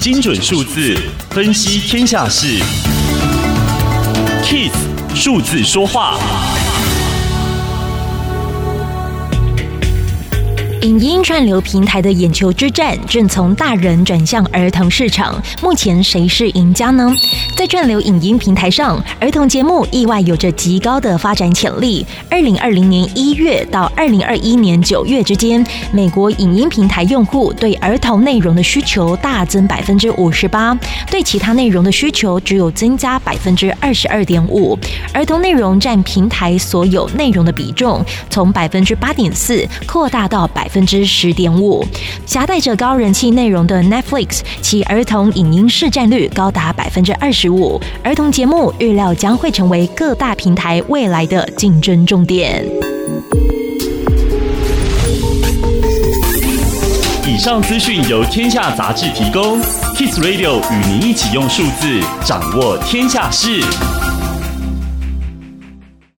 精准数字分析天下事，Kiss 数字说话。影音串流平台的眼球之战正从大人转向儿童市场，目前谁是赢家呢？在串流影音平台上，儿童节目意外有着极高的发展潜力。二零二零年一月到二零二一年九月之间，美国影音平台用户对儿童内容的需求大增百分之五十八，对其他内容的需求只有增加百分之二十二点五。儿童内容占平台所有内容的比重从百分之八点四扩大到百分之十点五。夹带着高人气内容的 Netflix，其儿童影音市占率高达百分之二十五。儿童节目预料将会成为各大平台未来的竞争重点。以上资讯由天下杂志提供，Kiss Radio 与您一起用数字掌握天下事。